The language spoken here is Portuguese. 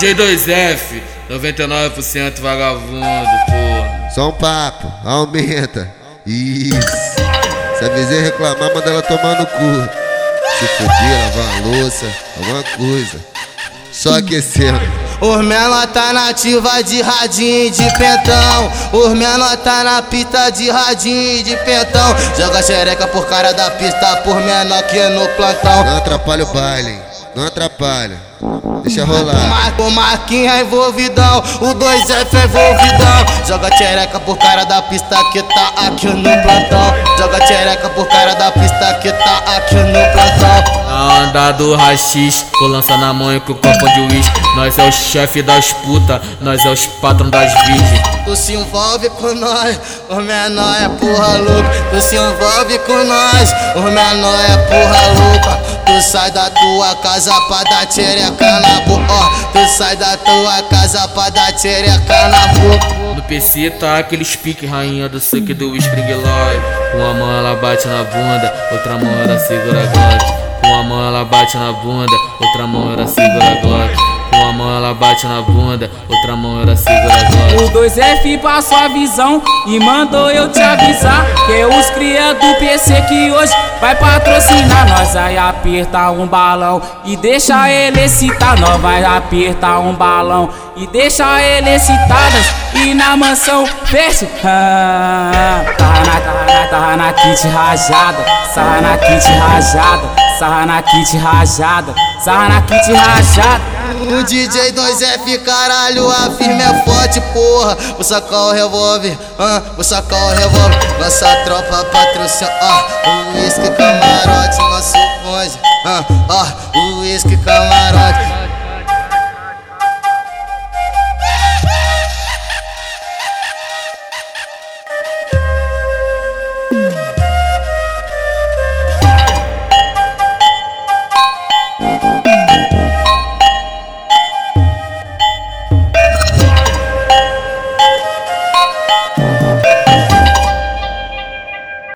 G2F, 99% vagabundo, porra. Só um papo, aumenta. Isso. Se a vizinha reclamar, manda ela tomar no cu. Se fuder, lavar a louça, alguma coisa. Só aquecendo. Os menor tá nativa de radinho de pentão Os menor tá na pista de radinho de pentão Joga xereca por cara da pista por menor que no plantão Não atrapalha o baile, hein? Não atrapalha. Deixa rolar. O Marquinhos é envolvidão, o 2F é envolvidão. Joga xereca por cara da pista que tá aqui no plantão. Joga xereca por cara da pista que tá aqui no plantão. Na onda do rachis, com lança na mão e com copo de uísque. Nós é o chefe das putas, nós é os patrão das virgens. Tu se envolve com nós, o menor é porra louca. Tu se envolve com nós, o menor é porra louca. Tu sai da tua casa pra dar xereca na boca. Tu sai da tua casa pra dar xereca na boca. No PC tá aquele pique rainha do suque do Spring Live. Com a mão ela bate na bunda, outra mão ela segura a Glock. Com a mão ela bate na bunda, outra mão ela segura a Glock. Ela bate na bunda, outra mão ela segura a. O 2F passou a visão e mandou eu te avisar Que é os cria do PC que hoje vai patrocinar. Nós vai apertar um balão e deixa ele excitar. Nós vai apertar um balão e deixa ele excitadas E na mansão fecha ah, Sarra na, sarra na kit rajada Sarra na kit rajada Sarra na kit rajada Sarra na kit rajada o DJ 2F, caralho, a firme é forte, porra. Vou sacar o revólver, ah, vou sacar o revólver. Nossa tropa patrocina, ah, o uísque camarote, nosso bonde, ah, ah, o uísque camarote.